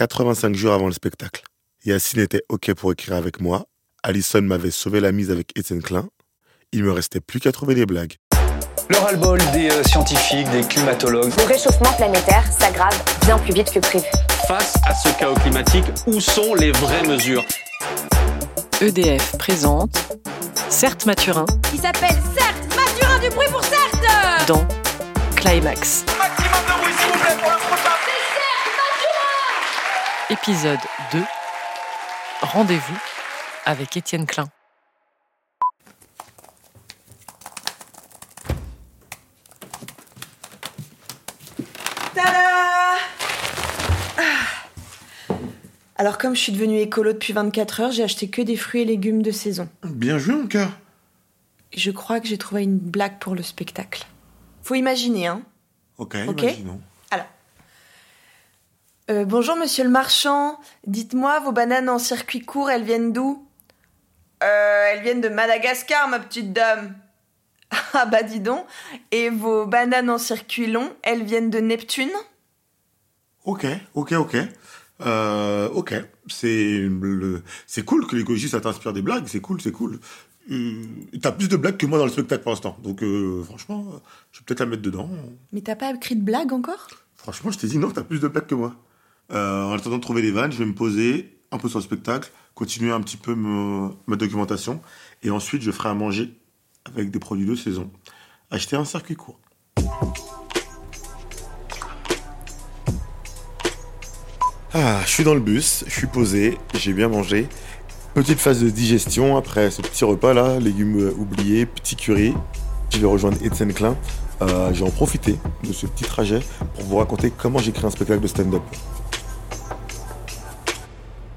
85 jours avant le spectacle. Yacine était OK pour écrire avec moi. Alison m'avait sauvé la mise avec Étienne Klein. Il me restait plus qu'à trouver des blagues. Le ras-le-bol des euh, scientifiques, des climatologues. Le réchauffement planétaire s'aggrave bien plus vite que prévu. Face à ce chaos climatique, où sont les vraies mesures? EDF présente Certes Mathurin Il s'appelle Certes Mathurin du bruit pour Certes dans Climax. Maximum de bruit, s'il vous plaît, pour le prochain. Épisode 2 Rendez-vous avec Étienne Klein. Tada. Alors comme je suis devenue écolo depuis 24 heures, j'ai acheté que des fruits et légumes de saison. Bien joué, mon cœur. Je crois que j'ai trouvé une blague pour le spectacle. Faut imaginer, hein Ok, Ok. imaginons. Euh, bonjour monsieur le marchand, dites-moi, vos bananes en circuit court, elles viennent d'où? Euh, elles viennent de Madagascar, ma petite dame. Ah bah dis donc. Et vos bananes en circuit long, elles viennent de Neptune? Ok, ok, ok. Euh, ok, c'est cool que l'écologie ça t'inspire des blagues, c'est cool, c'est cool. Euh, T'as plus de blagues que moi dans le spectacle pour l'instant, donc euh, franchement, je vais peut-être la mettre dedans. Mais t'as pas écrit de blague encore? Franchement, je t'ai dit non, t'as plus de blagues que moi. Euh, en attendant de trouver des vannes, je vais me poser un peu sur le spectacle, continuer un petit peu ma documentation, et ensuite je ferai à manger avec des produits de saison. Acheter un circuit court. Ah, je suis dans le bus, je suis posé, j'ai bien mangé. Petite phase de digestion après ce petit repas là, légumes oubliés, petit curry. Je vais rejoindre Étienne Klein. Euh, j'ai en profité de ce petit trajet pour vous raconter comment j'écris un spectacle de stand-up.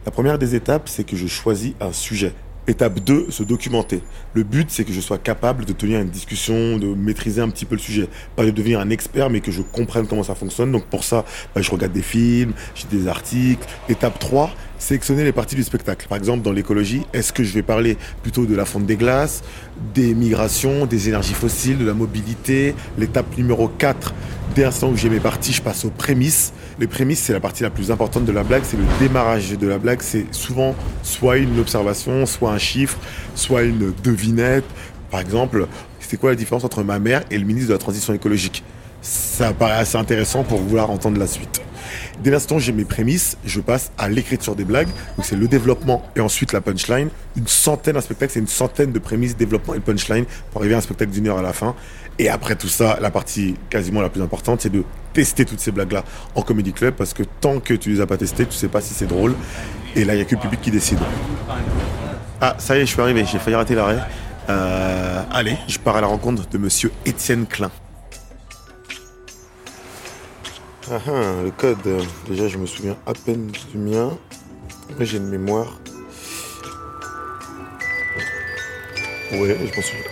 La première des étapes, c'est que je choisis un sujet. Étape 2, se documenter. Le but, c'est que je sois capable de tenir une discussion, de maîtriser un petit peu le sujet. Pas de devenir un expert, mais que je comprenne comment ça fonctionne. Donc pour ça, bah, je regarde des films, j'ai des articles. Étape 3, sélectionner les parties du spectacle. Par exemple, dans l'écologie, est-ce que je vais parler plutôt de la fonte des glaces, des migrations, des énergies fossiles, de la mobilité? L'étape numéro 4, dès l'instant où j'ai mes parties, je passe aux prémices. Les prémices, c'est la partie la plus importante de la blague, c'est le démarrage de la blague. C'est souvent soit une observation, soit un chiffre, soit une devinette. Par exemple, c'est quoi la différence entre ma mère et le ministre de la Transition écologique? Ça paraît assez intéressant pour vouloir entendre la suite. Dès l'instant j'ai mes prémices, je passe à l'écriture des blagues. Donc c'est le développement et ensuite la punchline. Une centaine, un spectacle, c'est une centaine de prémices, développement et punchline pour arriver à un spectacle d'une heure à la fin. Et après tout ça, la partie quasiment la plus importante, c'est de tester toutes ces blagues-là en comédie club parce que tant que tu les as pas testées, tu sais pas si c'est drôle. Et là, il y a que le public qui décide. Ah, ça y est, je suis arrivé. J'ai failli rater l'arrêt. Euh, allez, je pars à la rencontre de monsieur Étienne Klein. Ah ah, le code. euh, Déjà, je me souviens à peine du mien. Mais j'ai une mémoire. Ouais, je m'en souviens.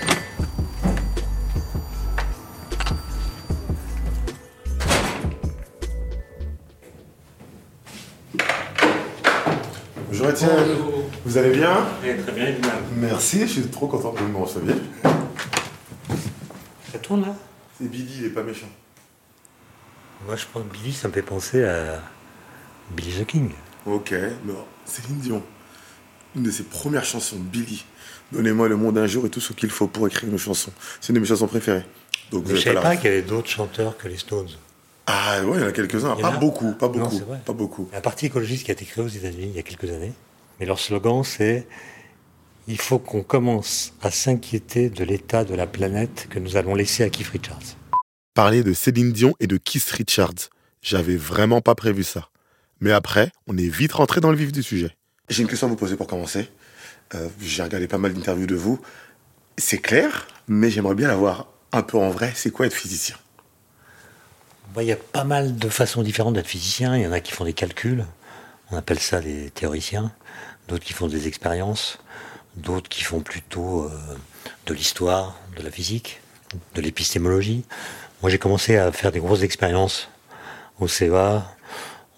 Bonjour Étienne. Vous allez bien? Très bien, évidemment. Merci, je suis trop content que vous me receviez. Ça tourne là? C'est Billy, il est pas méchant. Moi je pense que Billy, ça me fait penser à Billy the King. Ok, mais Céline Dion, une de ses premières chansons, Billy. Donnez-moi le monde un jour et tout ce qu'il faut pour écrire une chanson. C'est une de mes chansons préférées. Donc Mais vous je avez savais la pas qu'il y avait d'autres chanteurs que les Stones. Ah ouais, il y en a quelques-uns. Pas a beaucoup, pas beaucoup, pas beaucoup. Un parti écologiste qui a été créé aux États-Unis il y a quelques années. Mais leur slogan c'est Il faut qu'on commence à s'inquiéter de l'état de la planète que nous allons laisser à Keith Richards. Parler de Céline Dion et de Keith Richards. J'avais vraiment pas prévu ça. Mais après, on est vite rentré dans le vif du sujet. J'ai une question à vous poser pour commencer. Euh, J'ai regardé pas mal d'interviews de vous. C'est clair, mais j'aimerais bien la voir un peu en vrai. C'est quoi être physicien? Bon, Il y a pas mal de façons différentes d'être physicien. Il y en a qui font des calculs. On appelle ça des théoriciens. D'autres qui font des expériences. D'autres qui font plutôt euh, de l'histoire, de la physique, de l'épistémologie. Moi, j'ai commencé à faire des grosses expériences au CEA.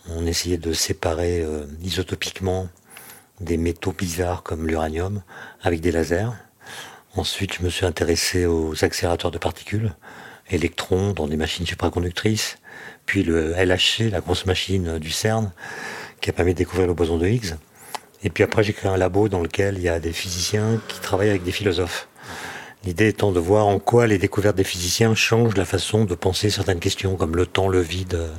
On essayait de séparer euh, isotopiquement des métaux bizarres comme l'uranium avec des lasers. Ensuite, je me suis intéressé aux accélérateurs de particules, électrons dans des machines supraconductrices, puis le LHC, la grosse machine du CERN, qui a permis de découvrir le boson de Higgs. Et puis après, j'ai créé un labo dans lequel il y a des physiciens qui travaillent avec des philosophes. L'idée étant de voir en quoi les découvertes des physiciens changent la façon de penser certaines questions, comme le temps, le vide, euh,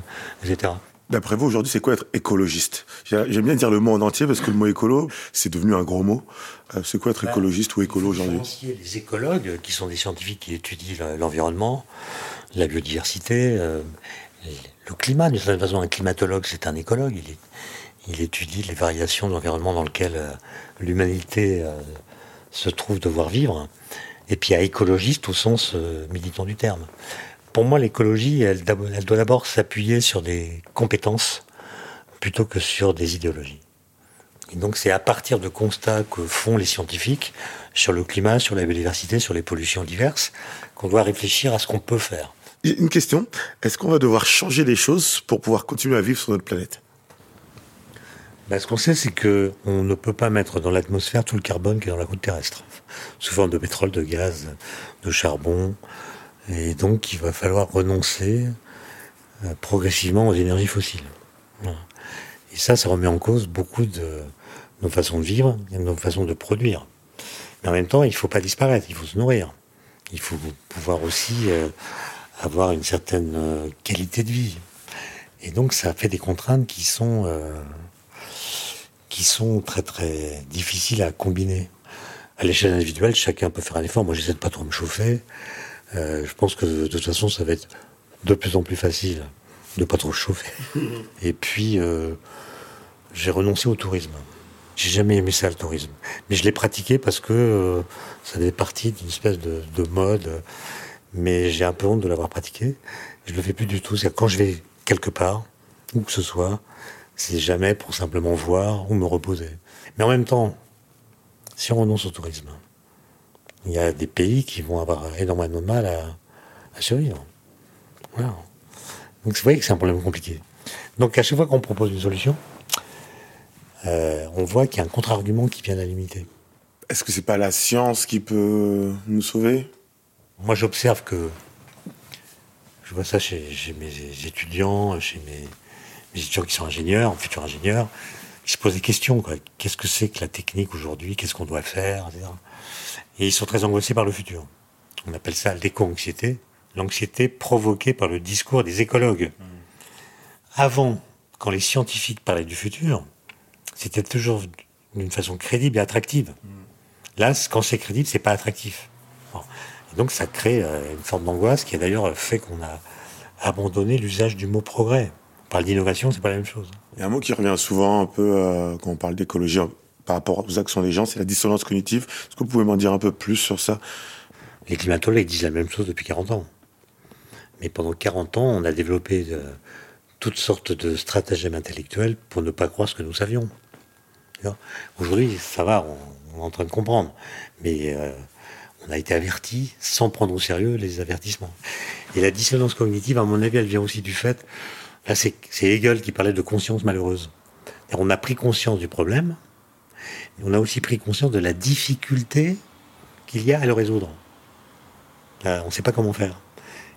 etc. D'après vous, aujourd'hui, c'est quoi être écologiste? J'aime bien dire le mot en entier parce que le mot écolo, c'est devenu un gros mot. Euh, c'est quoi être écologiste ou écolo aujourd'hui? Les écologues, qui sont des scientifiques qui étudient l'environnement, la biodiversité, euh, le climat, d'une certaine façon, un climatologue, c'est un écologue. Il, il, étudie les variations de l'environnement dans lequel l'humanité se trouve devoir vivre. Et puis, à écologiste au sens militant du terme pour moi, l'écologie, elle, doit d'abord s'appuyer sur des compétences plutôt que sur des idéologies. Et donc, c'est à partir de constats que font les scientifiques sur le climat, sur la biodiversité, sur les pollutions diverses, qu'on doit réfléchir à ce qu'on peut faire. Une question, est-ce qu'on va devoir changer les choses pour pouvoir continuer à vivre sur notre planète? Ben, Ce qu'on sait, c'est qu'on ne peut pas mettre dans l'atmosphère tout le carbone qui est dans la croûte terrestre, sous forme de pétrole, de gaz, de charbon, et donc, il va falloir renoncer euh, progressivement aux énergies fossiles. Et ça, ça remet en cause beaucoup de nos façons de vivre et de nos façons de produire. Mais en même temps, il ne faut pas disparaître, il faut se nourrir. Il faut pouvoir aussi euh, avoir une certaine euh, qualité de vie. Et donc, ça fait des contraintes qui sont, qui sont très très difficiles à combiner. À l'échelle individuelle, chacun peut faire un effort. Moi, j'essaie de pas trop me chauffer. Euh, je pense que de toute façon, ça va être de plus en plus facile de pas trop chauffer. Et puis, euh, j'ai renoncé au tourisme. J'ai jamais aimé ça, le tourisme. Mais je l'ai pratiqué parce que euh, ça faisait partie d'une espèce de, mode. Mais j'ai un peu honte de l'avoir pratiqué. Je le fais plus du tout. C'est quand je vais quelque part, où que ce soit, c'est jamais pour simplement voir ou me reposer. Mais en même temps, si on renonce au tourisme, il y a des pays qui vont avoir énormément de mal à, survivre. Voilà. Donc vous voyez que c'est un problème compliqué. Donc à chaque fois qu'on propose une solution, euh, on voit qu'il y a un contre-argument qui vient la limiter. Est-ce que c'est pas la science qui peut nous sauver? Moi j'observe que je vois ça chez, mes étudiants, chez mes, étudiants qui sont ingénieurs, futurs ingénieurs, qui se posent des questions. Qu'est-ce que c'est que la technique aujourd'hui? Qu'est-ce qu'on doit faire et ils sont très angoissés par le futur. On appelle ça l'éco-anxiété, l'anxiété provoquée par le discours des écologues. Avant, quand les scientifiques parlaient du futur, c'était toujours d'une façon crédible et attractive. Là, quand c'est crédible, c'est pas attractif. Et donc, ça crée euh, une forme d'angoisse qui a d'ailleurs fait qu'on a abandonné l'usage du mot progrès. On parle d'innovation, c'est pas la même chose. Il y a un mot qui revient souvent un peu euh, quand on parle d'écologie par rapport aux actions des gens, c'est la dissonance cognitive. Est-ce que vous pouvez m'en dire un peu plus sur ça? Les climatologues disent la même chose depuis 40 ans. Mais pendant 40 ans, on a développé euh, toutes sortes de stratagèmes intellectuels pour ne pas croire ce que nous savions. Aujourd'hui, ça va, on, est en train de comprendre. Mais euh, on a été averti sans prendre au sérieux les avertissements. Et la dissonance cognitive, à mon avis, elle vient aussi du fait, là c'est Hegel qui parlait de conscience malheureuse. On a pris conscience du problème, on a aussi pris conscience de la difficulté qu'il y a à le résoudre. on ne sait pas comment faire.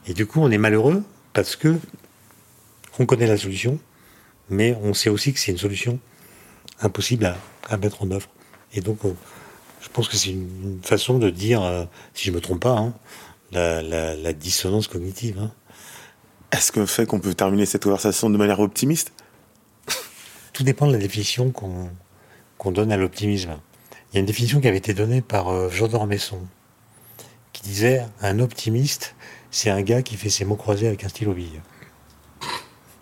Et du coup, on est malheureux parce que on connaît la solution, mais on sait aussi que c'est une solution impossible à, mettre en œuvre. Et donc, je pense que c'est une, façon de dire, euh, si je me trompe pas, hein, la, dissonance cognitive. Hein. Est-ce que fait qu'on peut terminer cette conversation de manière optimiste? Tout dépend de la définition qu'on donne à l'optimisme. Il y a une définition qui avait été donnée par euh, Jean d'Ormesson, qui disait un optimiste, c'est un gars qui fait ses mots croisés avec un stylo bille.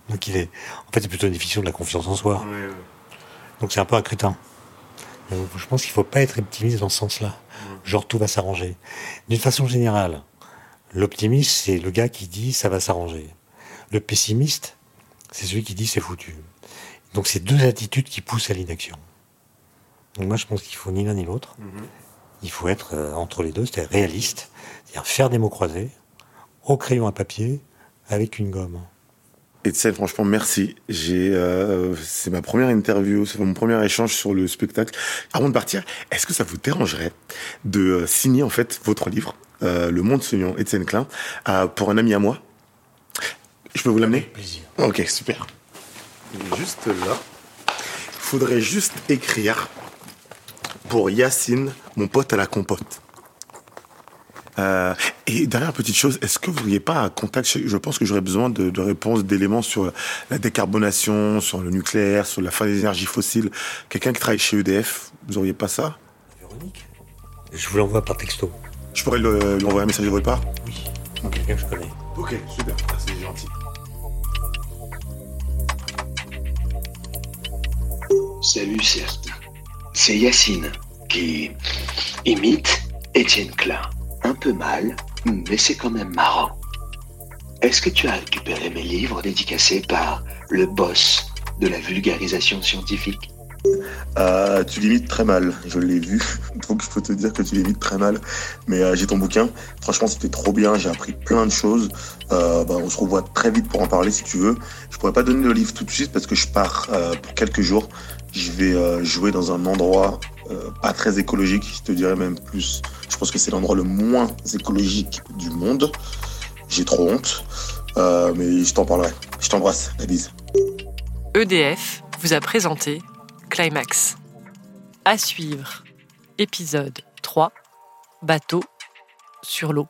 Donc il est, en fait, c'est plutôt une définition de la confiance en soi. Donc c'est un peu un crétin. je pense qu'il ne faut pas être optimiste dans ce sens-là. Genre tout va s'arranger. D'une façon générale, l'optimiste c'est le gars qui dit ça va s'arranger. Le pessimiste, c'est celui qui dit c'est foutu. Donc c'est deux attitudes qui poussent à l'inaction. Donc moi, je pense qu'il faut ni l'un ni l'autre. Mhm. Il faut être euh, entre les deux, c'est-à-dire réaliste, c'est-à-dire faire des mots croisés, au crayon à papier, avec une gomme. Etienne, franchement, merci. J'ai, euh, c'est ma première interview, c'est mon premier échange sur le spectacle. Avant de partir, est-ce que ça vous dérangerait de euh, signer en fait votre livre, Le Monde Soignant, Etienne Klein, pour un ami à moi Je peux vous l'amener Plaisir. Ok, super. Il est juste là. Faudrait juste écrire pour Yacine, mon pote à la compote. Euh, et dernière petite chose, est-ce que vous n'auriez pas un contact? Je pense que j'aurais besoin de, de réponses, d'éléments sur la décarbonation, sur le nucléaire, sur la fin des énergies fossiles. Quelqu'un qui travaille chez EDF, vous n'auriez pas ça? Véronique? Je vous l'envoie par texto. Je pourrais le- lui envoyer un message de votre part Oui. Quelqu'un que je connais. Ok, super, Ah, c'est gentil. Salut certes. C'est Yacine qui imite Étienne Klein. Un peu mal, mais c'est quand même marrant. Est-ce que tu as récupéré mes livres dédicacés par le boss de la vulgarisation scientifique? Euh, tu limites très mal, je l'ai vu, donc je peux te dire que tu limites très mal. Mais euh, j'ai ton bouquin, franchement c'était trop bien, j'ai appris plein de choses. Euh, bah, on se revoit très vite pour en parler si tu veux. Je pourrais pas donner le livre tout de suite parce que je pars pour quelques jours. Je vais jouer dans un endroit pas très écologique, je te dirais même plus. Je pense que c'est l'endroit le moins écologique du monde. J'ai trop honte, mais je t'en parlerai. Je t'embrasse, la bise. EDF vous a présenté Climax. À suivre, épisode 3, bateau sur l'eau.